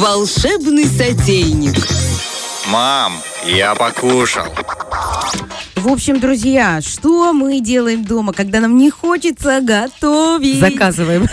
Волшебный сотейник. Мам, я покушал. В общем, друзья, что мы делаем дома, когда нам не хочется готовить? Заказываем.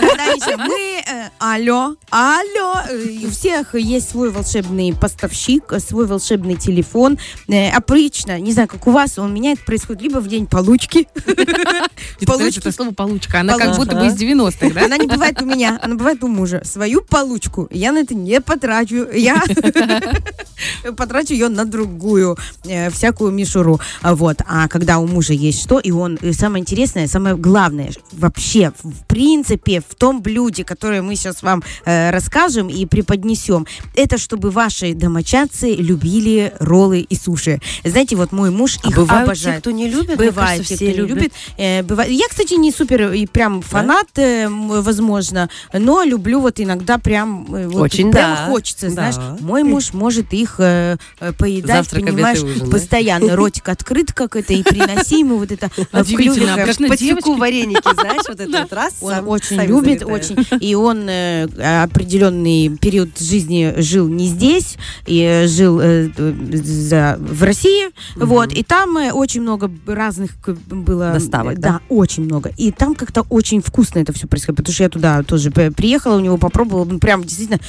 Мы... алло, алло. э, У всех есть свой волшебный поставщик, свой волшебный телефон. Э, Обычно, не знаю, как у вас, у меня это происходит либо в день получки. Получки. Это слово получка. Она как будто бы из 90-х, да? Она не бывает у меня, она бывает у мужа. Свою получку я на это не потрачу. Я потрачу ее на другую э, всякую мишуру. А Вот. А когда у мужа есть что, и он, и самое интересное, самое главное, вообще, в принципе, в том блюде, которое мы сейчас вам э, расскажем и преподнесем, это чтобы ваши домочадцы любили роллы и суши. Знаете, вот мой муж А их бывают те, обожает. кто не любит? Бывает, кажется, те, кто не любит. Э, бывает. Я, кстати, не супер и прям фанат, э, м, возможно, но люблю вот иногда прям, э, вот Очень прям да. хочется, Да. знаешь. Мой муж может их э, э, поедать, Завтрак, обед и понимаешь, ужин, да? постоянно. Ротик открыт как это, и приноси ему вот это э, в обычно Подсеку вареники, знаешь, вот этот вот раз. Он очень любит, очень. И он э, определенный период жизни жил не здесь, и жил в России. Вот. И там очень много разных было... Доставок, Да, очень много. И там как-то очень вкусно это все происходит. Потому что я туда тоже приехала, у него попробовала. ну, Прям действительно...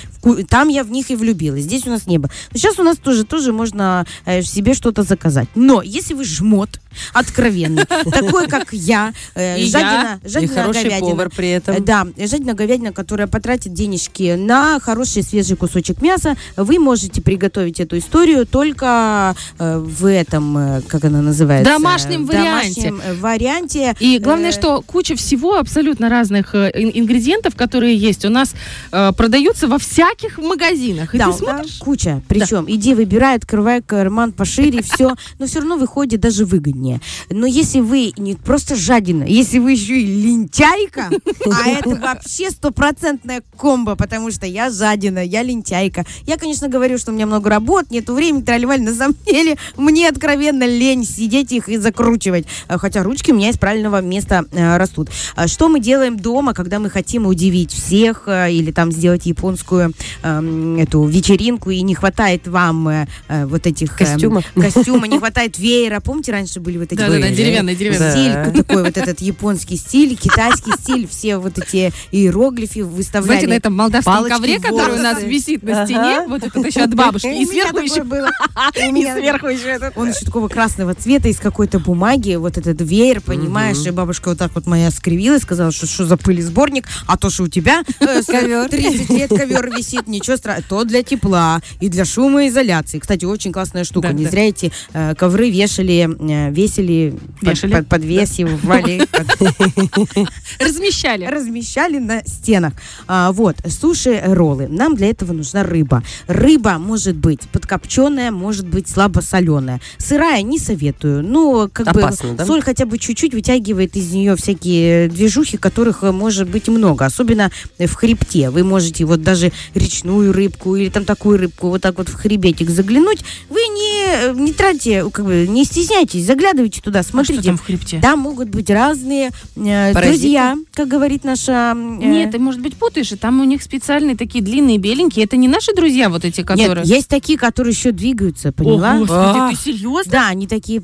Там я в них и влюбилась. Здесь у нас не было. Сейчас у нас тоже, тоже можно э, себе что-то заказать. Но если вы жмот, откровенный, такой, как я, э, И я, жадина, И жадина хороший говядина, повар при Э, этом. Да, жадина говядина, которая потратит денежки на хороший свежий кусочек мяса, вы можете приготовить эту историю только э, в этом, как она называется? Домашнем варианте. домашнем, варианте. И главное, что куча всего абсолютно разных ин- ингредиентов, которые есть, у нас продаются во всяких магазинах. И да, ты смотришь, куча. Причем иди выбирай, открывай карман пошире, все. Но все равно выходит даже выгоднее. Но если вы не просто жадина, если вы еще и лентяйка, а это вообще стопроцентная комбо, потому что я жадина, я лентяйка. Я, конечно, говорю, что у меня много работ, нету времени, тролливали. На самом деле, мне откровенно лень сидеть их и закручивать. А, Хотя ручки у меня из правильного места э, растут. А Что мы делаем дома, когда мы хотим удивить всех э, или там сделать японскую эм, эту вечеринку и не хватает вам э, э, вот этих эм, Костюма. костюма, не хватает веера. Помните, раньше были вот эти Да-да-да, э, деревянные, деревянные. стиль Да. такой вот этот японский стиль, китайский стиль, все вот эти иероглифы выставляли. знаете, на этом молдавском палочки ковре, который у нас висит на Ага. стене, вот это еще от бабушки, и сверху еще... было. У меня- еще это. Он еще такого красного цвета из какой-то бумаги, вот этот веер, понимаешь, и бабушка вот так вот моя скривилась, сказала, что что за пыль сборник, а то, что у тебя э, с- 30 лет ковер висит, ничего страшного, то для тепла и для шумоизоляции. Кстати, очень классная штука, Да, не да. зря эти э, ковры вешали, э, весили, под- Вешали? под- подвесивали, Размещали. размещали на стенах. А, вот, суши-роллы. Нам для этого нужна рыба. Рыба может быть подкопченая, может быть слабосоленая. Сырая не советую. Ну, как бы соль хотя бы чуть-чуть вытягивает из нее всякие движухи, которых э, может быть много. Особенно в хребте. Вы можете вот даже речную рыбку или там такую рыбку вот так вот в хребетик заглянуть. Вы не, не тратьте, как бы, не стесняйтесь, заглядывайте туда, А что смотрите. там в хребте? Там могут быть разные э, Паразиты? друзья, как говорит наша... э, Нет, ты, может быть, путаешь, и там у них специальные такие длинные беленькие. Это не наши друзья вот эти, которые... Нет, есть такие, которые еще двигаются, поняла? О, господи, А. ты серьезно? Да, они такие...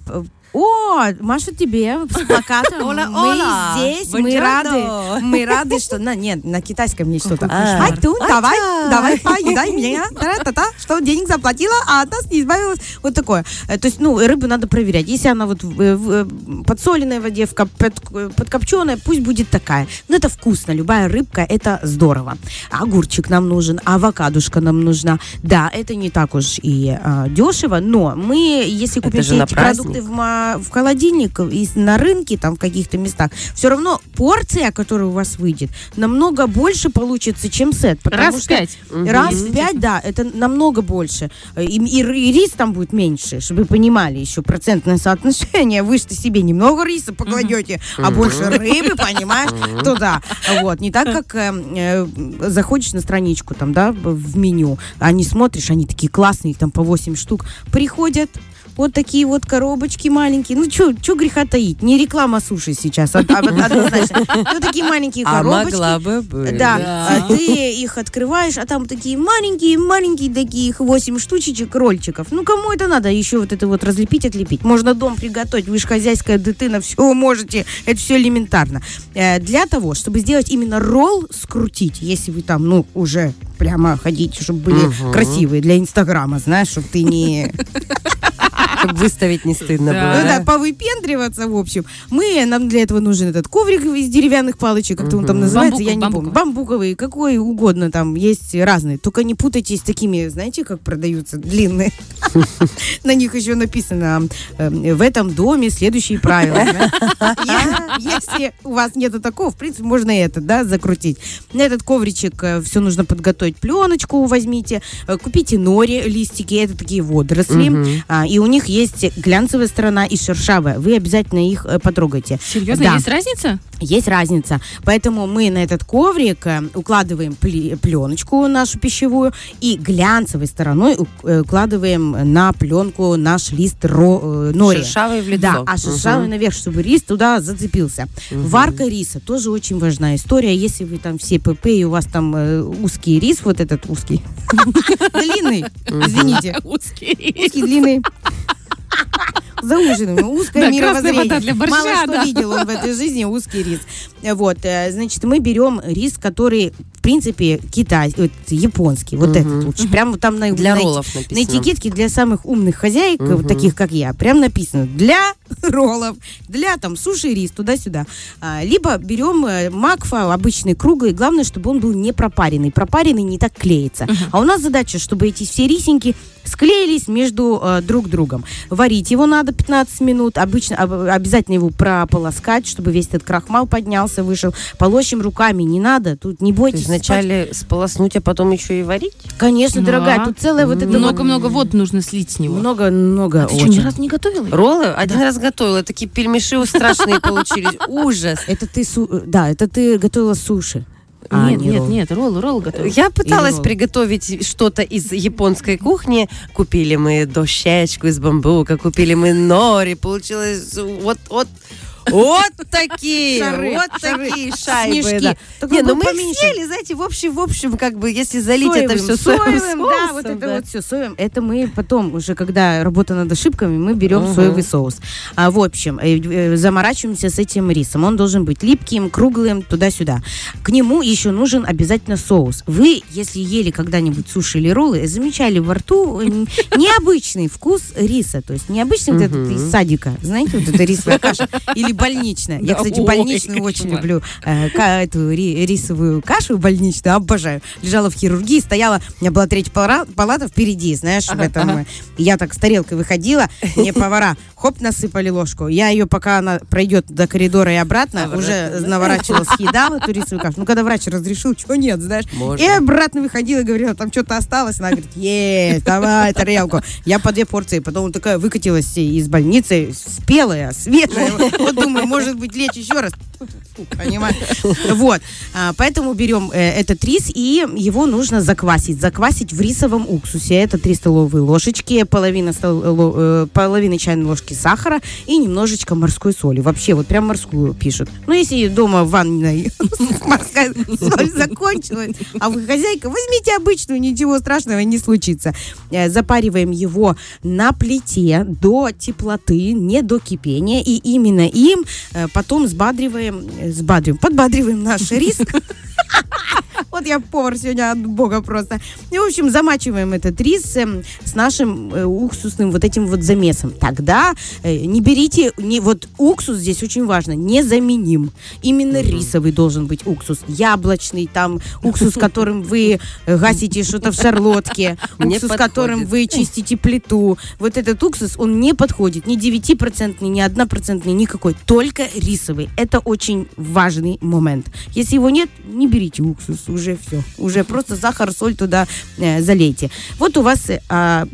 э, О, Маша, тебе с плакатом. Ола, мы ола, здесь, мы рады. Мы рады, что... На, нет, на китайском есть что-то. Ай, ты, давай, да. давай, поедай меня. Та-та-та, Что денег заплатила, а от нас не избавилась. Вот такое. Э, То есть, ну, рыбу надо проверять. Если она вот в, в, э, подсоленной воде, в коп- под- подкопченая, пусть будет такая. Но это вкусно. Любая рыбка, это здорово. Огурчик нам нужен, авокадушка нам нужна. Да, это не так уж и а, дешево, но мы, если купим все эти праздник. продукты в, в холодильник и на рынке, там в каких-то местах, все равно порция, которая у вас выйдет, намного больше получится, чем сет. Раз в пять. Раз Если в пять, да, это намного больше. И, и р- и рис там будет меньше, чтобы вы понимали еще процентное соотношение. Вы что себе немного риса покладете, а больше рыбы, понимаешь, то да. Вот, не так, как э, э, заходишь на страничку там, да, в меню, они смотришь, они такие классные, их там по 8 штук, приходят, Вот такие вот коробочки маленькие. Ну, что греха таить? Не реклама суши сейчас, од- од- однозначно. Ну, такие маленькие А коробочки. могла бы быть. Да, а ты их открываешь, а там такие маленькие-маленькие таких 8 штучечек рольчиков. Ну, кому это надо еще вот это вот разлепить, отлепить? Можно дом приготовить, вы же хозяйская дитина, все можете, это все элементарно. Э, Для того, чтобы сделать именно ролл, скрутить, если вы там, ну, уже прямо хотите, чтобы были красивые для Инстаграма, знаешь, чтобы ты не... Чтобы выставить не стыдно Да. было. Ну да, повыпендриваться, в общем. Мы, нам для этого нужен этот коврик из деревянных палочек, как-то он там называется, я не Бамбуковый, помню. Бамбуковый, какой угодно там, есть разные. Только не путайтесь с такими, знаете, как продаются, длинные. На них еще написано, э, в этом доме следующие правила. Если у вас нету такого, в принципе, можно это, да, закрутить. На этот ковричек все нужно подготовить. Пленочку возьмите, э, купите нори, листики, это такие водоросли. А, и у них есть глянцевая сторона и шершавая. Вы обязательно их э, потрогайте. Серьезно, Да. есть разница? Есть разница. Поэтому мы на этот коврик э, укладываем пле- пленочку нашу пищевую и глянцевой стороной э, укладываем на пленку наш лист ро, нори. Шершавый в лицо. Да, а шершавый Мгм. наверх, чтобы рис туда зацепился. Варка риса тоже очень важная история. Если вы там все ПП и у вас там э, узкий рис, вот этот узкий, длинный, извините, Узкий. узкий, длинный. За ужином. Узкое Да, мировоззрение. красная вода для борща, Мало что да. видел он в этой жизни, узкий рис. Вот, э, значит, мы берем рис, который, в принципе, китайский, японский. Вот этот лучше. Прямо там на, Для на, роллов на написано. этикетке для самых умных хозяек, вот таких, как я, прям написано для роллов, для там суши рис, туда-сюда. А, либо берем э, макфа, обычный круглый, главное, чтобы он был не пропаренный. Пропаренный не так клеится. А у нас задача, чтобы эти все рисинки склеились между э, друг другом. Варить его надо 15 минут. Обычно об- обязательно его прополоскать, чтобы весь этот крахмал поднялся, вышел. Полощем руками не надо. Тут не То бойтесь. есть вначале сполоснуть, а потом еще и варить? спать. Конечно, Да. дорогая, тут целая вот эта вот- Много-много вод нужно слить с него. Много-много. А ты что, ни разу не готовила? Роллы? Один раз готовила. Такие пельмеши страшные получились. Ужас. Это ты, су- да, это ты готовила суши. А, нет, не нет, ролл. нет, роллы, роллы готовила. Я пыталась роллы. приготовить что-то из японской кухни. Купили мы дощечку из бамбука, купили мы нори. Получилось вот, вот, вот такие, Шары, вот шары, такие шайбы. снежки. да. Не, ну мы поменьше. съели, знаете, в общем, в общем, как бы, если залить это Соевым, все соевым, соевым, да, соусом, вот это да. вот все соевым. Это мы потом уже, когда работа над ошибками, мы берем Мгм. соевый соус. А, в общем, э, э, заморачиваемся с этим рисом. Он должен быть липким, круглым, туда-сюда. К нему еще нужен обязательно соус. Вы, если ели когда-нибудь суши или роллы, замечали во рту э, необычный вкус риса. То есть необычный вот этот из садика. Знаете, вот эта рисовая каша. Или больничная. Я, кстати, больничную очень люблю. Э, эту ри- рисовую кашу больничную обожаю. Лежала в хирургии, стояла, у меня была третья пала- палата впереди, знаешь, в этом. э, Я так с тарелкой выходила, мне повара, хоп, насыпали ложку. Я ее, пока она пройдет до коридора и обратно, уже наворачивала, съедала эту рисовую кашу. Ну, когда врач разрешил, чего нет, знаешь. И обратно выходила, говорила, там что-то осталось. Она говорит, есть, давай тарелку. Я по две порции. Потом такая выкатилась из больницы, спелая, светлая. Вот думаю, может быть, лечь еще раз. Понимаешь? Вот. А, Поэтому берем э, этот рис, и его нужно заквасить. Заквасить в рисовом уксусе. Это 3 столовые ложечки, половина, стол- ло- э, половина чайной ложки сахара и немножечко морской соли. Вообще, вот прям морскую пишут. Ну, если дома в ванной морская соль закончилась, а вы хозяйка, возьмите обычную, ничего страшного не случится. Э, Запариваем его на плите до теплоты, не до кипения, и именно им э, потом сбадриваем, э, сбадриваем, подбадриваем наш рис. Вот я повар сегодня от бога просто. И, в общем, замачиваем этот рис эм, с нашим э, уксусным вот этим вот замесом. Тогда э, не берите, не, вот уксус здесь очень важно, незаменим. Именно рисовый должен быть уксус. Яблочный, там уксус, которым вы э, гасите что-то в шарлотке, уксус, которым вы чистите плиту. Вот этот уксус, он не подходит. Ни 9%, ни 1%, никакой. Только рисовый. Это очень важный момент. Если его нет, не берите уксус. Уже все. Уже просто сахар, соль туда э, залейте. Вот у вас э, а,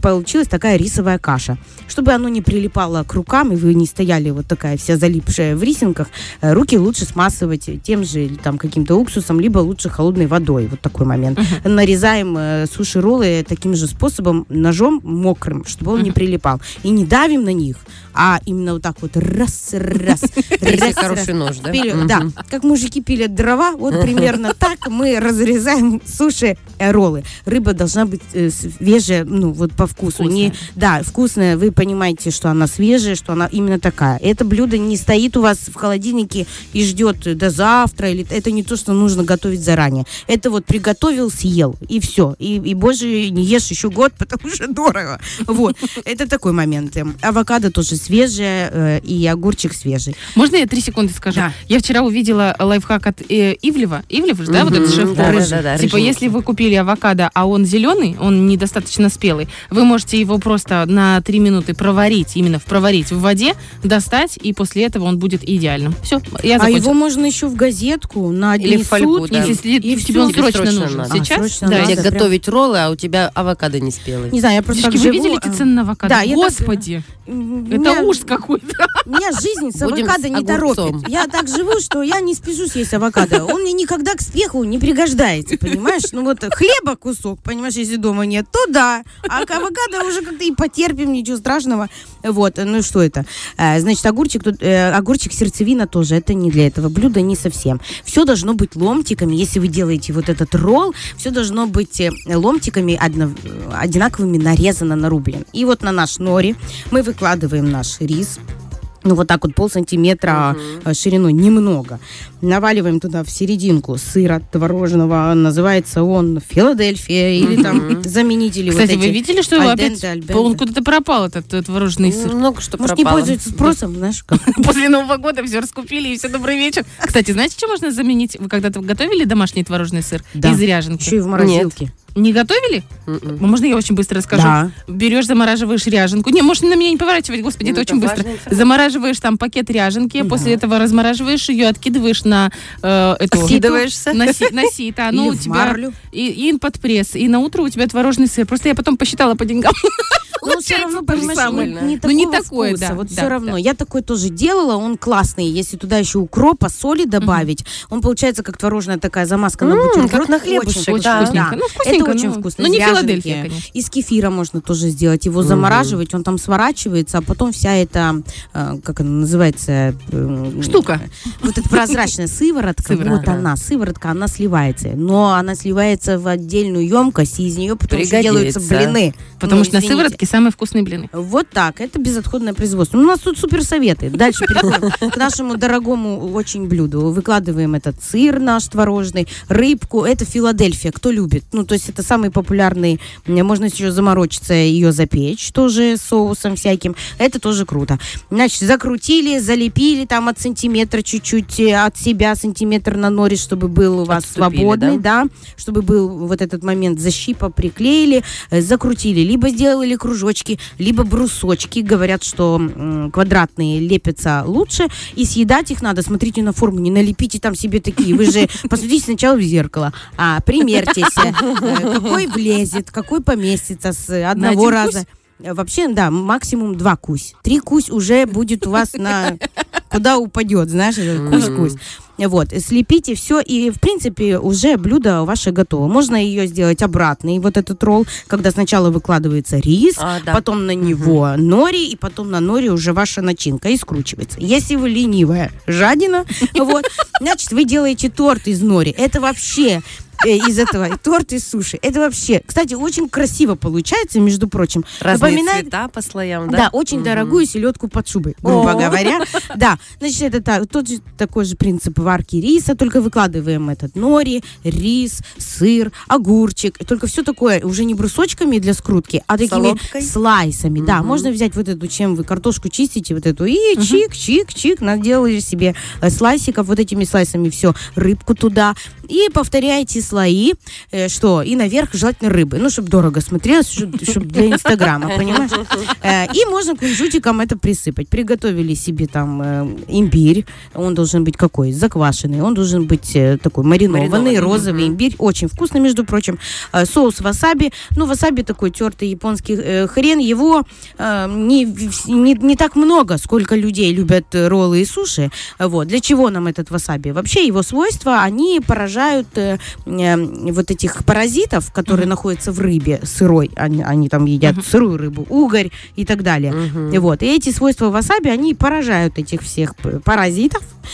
получилась такая рисовая каша. Чтобы оно не прилипало к рукам, и вы не стояли вот такая вся залипшая в рисинках, э, руки лучше смазывать тем же или там каким-то уксусом, либо лучше холодной водой. Вот такой момент. Нарезаем э, суши-роллы таким же способом, ножом мокрым, чтобы он не прилипал. И не давим на них, а именно вот так вот раз-раз. Если хороший нож, да? Да, как мужики пилят дрова, вот примерно так мы разрезаем суши роллы. Рыба должна быть э, свежая, ну вот по вкусу. Не, да, вкусная. Вы понимаете, что она свежая, что она именно такая. Это блюдо не стоит у вас в холодильнике и ждет до завтра. Или это не то, что нужно готовить заранее. Это вот приготовил, съел и все. И, и больше не ешь еще год, потому что дорого. Вот. Это такой момент. Эм, Авокадо тоже свежее э, и огурчик свежий. Можно я три секунды скажу? Да. Я вчера увидела лайфхак от э, Ивлева. Ивлев да, вот этот Мгм, шеф да, да, да, Типа, рыжий. если вы купили авокадо, а он зеленый, он недостаточно спелый, вы можете его просто на три минуты проварить, именно в проварить в воде, достать, и после этого он будет идеальным. Все, я А закончила. его можно еще в газетку на одни Или в фольгу, сутки. да. Если И тебе он срочно Срочно нужен. надо. А, Сейчас? срочно да. надо. Тебе прям. готовить роллы, а у тебя авокадо не спелый. Не знаю, я просто Девочки, вы живу, видели эти а, цены на авокадо? Да, я так- Господи, м, это меня- ужас какой-то. Меня жизнь с Будем авокадо с не торопит. Я так живу, что я не спешу съесть авокадо. Он мне никогда к спеху не пригождается, понимаешь? Ну вот хлеба кусок, понимаешь, если дома нет, то да. А к авокадо уже как-то и потерпим, ничего страшного. Вот, ну что это? Э, Значит, огурчик, тут, э, огурчик сердцевина тоже, это не для этого блюда, не совсем. Все должно быть ломтиками. Если вы делаете вот этот ролл, все должно быть э, ломтиками одно- одинаковыми нарезано, нарублен. И вот на наш нори мы выкладываем наш рис, ну, вот так вот пол сантиметра э, шириной, немного. Наваливаем туда в серединку сыра творожного, называется он Филадельфия, или там заменители Кстати, вот вы видели, что его опять он куда-то пропал, этот э, творожный сыр? Много что Может, не пропало. пользуется спросом, знаешь, как? После Нового года все раскупили, и все добрый вечер. Кстати, знаете, что можно заменить? Вы когда-то готовили домашний творожный сыр Да. из ряженки? Еще и в морозилке. Не готовили? Мгм. Можно я очень быстро расскажу? Да. Берешь, замораживаешь ряженку. Не, можешь на меня не поворачивать, господи, это Ну, очень это быстро. важная информация. Замораживаешь там пакет ряженки, после этого размораживаешь ее, откидываешь на э, эту... Скидываешься? На, си- на сито. Или у тебя... марлю. И, и под пресс. И на утро у тебя творожный сыр. Просто я потом посчитала по деньгам. Ну, все равно, понимаешь, самое. не, не Ну, не такого такое, вкуса. да, Вот да, все равно. да. Я такой тоже делала, он классный. Если туда еще укропа, соли добавить, он получается как творожная такая замазка на М, бутерброд. как на Очень хлебушек, вкусно. да. Вкусненько. Ну, вкусненько, Это очень ну, вкусно. ну, из не. Филадельфия, конечно. Из кефира можно тоже сделать. Его замораживать, он там сворачивается, а потом вся эта, э, как она называется? э, Штука. Вот эта прозрачная сыворотка, вот она, сыворотка, она сливается. Но она сливается в отдельную емкость, и из нее потом делаются блины. Потому Ну, что на сыворотке самые вкусные блины. Вот так, это безотходное производство. Ну, У нас тут супер советы. Дальше переходим к нашему дорогому очень блюду. Выкладываем этот сыр наш творожный, рыбку. Это Филадельфия, кто любит. Ну, то есть это самый популярный. Можно еще заморочиться, ее запечь тоже соусом всяким. Это тоже круто. Значит, закрутили, залепили там от сантиметра чуть-чуть э, от себя, сантиметр на норис, чтобы был у вас Отступили, свободный, да? чтобы был вот этот момент защипа, приклеили, э, закрутили. Либо сделали кружочки, либо брусочки. Говорят, что м, квадратные лепятся лучше. И съедать их надо. Смотрите на форму, не налепите там себе такие. Вы же посмотрите сначала в зеркало. А, примерьтесь, э, какой влезет, какой поместится с одного раза. Э, Вообще, да, максимум два кусь. Три кусь уже будет у вас на... Куда упадет, знаешь, кусь-кусь. Вот, слепите все, и, в принципе, уже блюдо ваше готово. Можно ее сделать обратный, вот этот ролл, когда сначала выкладывается рис, А, да. потом на него нори, и потом на нори уже ваша начинка и скручивается. Если вы ленивая жадина, вот, значит, вы делаете торт из нори. Это вообще из этого и торт из суши. Это вообще, кстати, очень красиво получается, между прочим. Разные Напоминает- цвета по слоям, да, да? очень Мгм. дорогую селедку под шубой, грубо говоря. Да, значит, это тот же такой же принцип варки риса, только выкладываем этот нори, рис, сыр, огурчик, только все такое уже не брусочками для скрутки, а такими слайсами. Да, можно взять вот эту, чем вы картошку чистите, вот эту, и чик-чик-чик, наделали себе э, слайсиков, вот этими слайсами все, рыбку туда, и повторяете слои, э, что, и наверх желательно рыбы. Ну, чтобы дорого смотрелось, чтобы для Инстаграма, понимаешь? Э, И можно кунжутиком это присыпать. Приготовили себе там э, имбирь. Он должен быть какой? Заквашенный. Он должен быть э, такой маринованный, Маринованный, розовый имбирь. Очень вкусно, между прочим. Э, Соус васаби. Ну, васаби такой тертый японский э, хрен. Его не, не, не так много, сколько людей любят роллы и суши. Вот. Для чего нам этот васаби? Вообще его свойства, они поражают вот этих паразитов, которые находятся в рыбе сырой. Они, они там едят сырую рыбу, угорь и так далее. И Вот. И эти свойства васаби, они поражают этих всех п-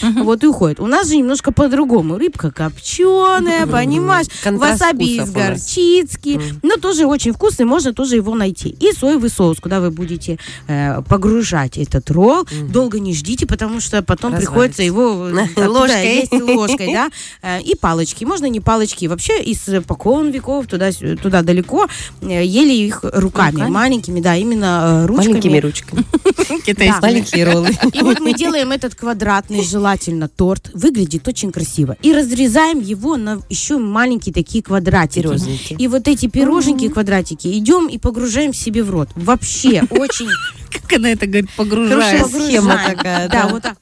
паразитов. Вот и уходят. У нас же немножко по-другому. Рыбка копченая, понимаешь? Контраст Васаби из горчицки. Но тоже очень вкусный, можно тоже его найти. И соевый соус, куда вы будете э, погружать этот ролл. Долго не ждите, потому что потом приходится его э, Ложкой. есть ложкой, да. Э, И палочки. Можно не палочки. Вообще из э, покон веков туда, туда далеко ели их руками. Руками? Маленькими, да, именно ручками. Маленькими ручками. Китайскими. Маленькие роллы. И вот мы делаем этот квадратный, желательно, торт. Выглядит очень красиво. И разрезаем его на еще маленькие такие квадратики. Пирожники. И вот эти пироженки, квадратики, идем и погружаем себе в рот. Вообще очень Как она это говорит, Хорошая погружается. схема такая, Да, вот так.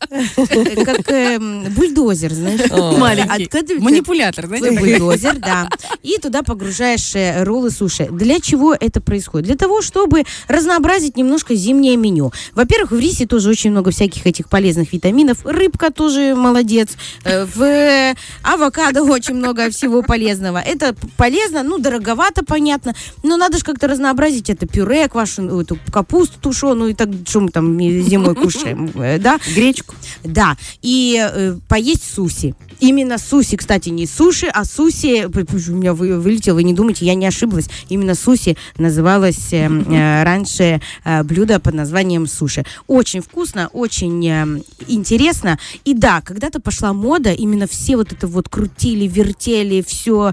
Как эм, бульдозер, знаешь. Маленький. Манипулятор, знаете. Бульдозер, да. И туда погружаешь э, роллы суши. Для чего это происходит? Для того, чтобы разнообразить немножко зимнее меню. Во-первых, в рисе тоже очень много всяких этих полезных витаминов. Рыбка тоже молодец. Э, В э, авокадо очень много всего полезного. Это полезно, ну, дороговато, понятно. Но надо же как-то разнообразить это пюре, квашеную, эту капусту тушеную и так, что мы там зимой кушаем, э, да? Гречку. Да, и э, поесть суси. Именно суси, кстати, не суши, а суси, у меня вы- вылетело, вы не думайте, я не ошиблась. Именно суси называлось э, раньше блюдо под названием суши. Очень вкусно, очень интересно. И да, когда-то пошла мода, именно все вот это вот крутили, вертели, все.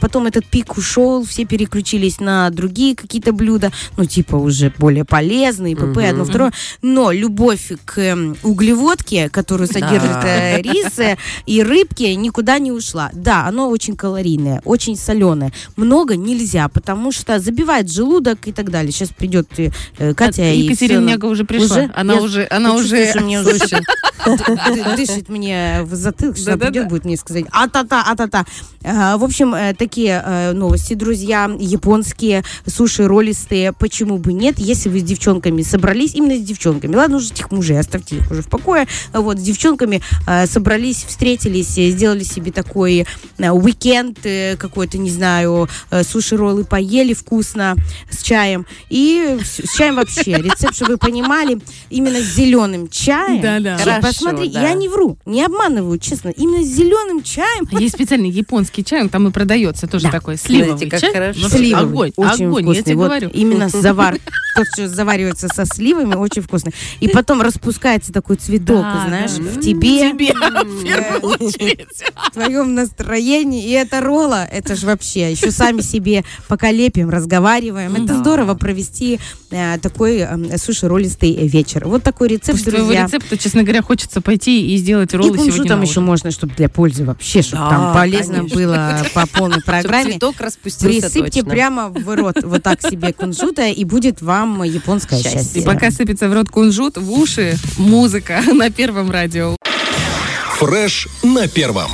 потом этот пик ушел, все переключились на другие какие-то блюда, ну, типа уже более полезные, ПП, одно, второе. Но любовь к эм, углеводке, которую содержит э, рис э, и рыбки, никуда не ушла. Да, оно очень калорийное, очень соленое. Много нельзя, потому что забивает желудок и так далее. Сейчас придет э, э, Катя и Екатерина Няга уже пришла. Уже? Она Я- уже, она уже... мне уже дышит мне в затылок, что придет, будет мне сказать а-та-та, а-та-та. А, В общем, э, такие э, новости, друзья, японские, суши ролистые, почему бы нет, если вы с девчонками собрались, именно с девчонками, ладно уже этих мужей, оставьте их уже в покое, вот, с девчонками э, собрались, встретились, э, сделали себе такой э, уикенд э, какой-то, не знаю, э, суши-роллы поели вкусно с чаем, и с с чаем вообще, рецепт, чтобы вы понимали, именно с зеленым чаем. Да-да. Чё, Хорошо, Посмотри, да. я не вру, не обманываю, честно. Именно с зеленым чаем. Есть специальный японский чай, он там и продается тоже Да. такой сливовый Знаете, как чай. хорошо. Сливовый. Огонь, Очень огонь, вкусный. я тебе Вот говорю. Именно завар. Тот, что заваривается со сливами, очень вкусный. И потом распускается такой цветок, Да, знаешь, да. в тебе, Тебе в первую очередь. в твоем настроении. И это ролла, это же вообще. Еще сами себе пока лепим, разговариваем. Это здорово провести э, такой э, суши-роллистый вечер. Вот такой рецепт, После друзья. рецепта, честно говоря, хочется пойти и сделать И роллы кунжутом сегодня на еще можно, чтобы для пользы вообще, чтобы Да, там полезно конечно. было по полной программе. цветок распустился Присыпьте точно. прямо в рот вот так себе кунжута, и будет вам японское Счастье. Счастье. И пока сыпется в рот кунжут, в уши музыка на первом радио. Фреш на первом.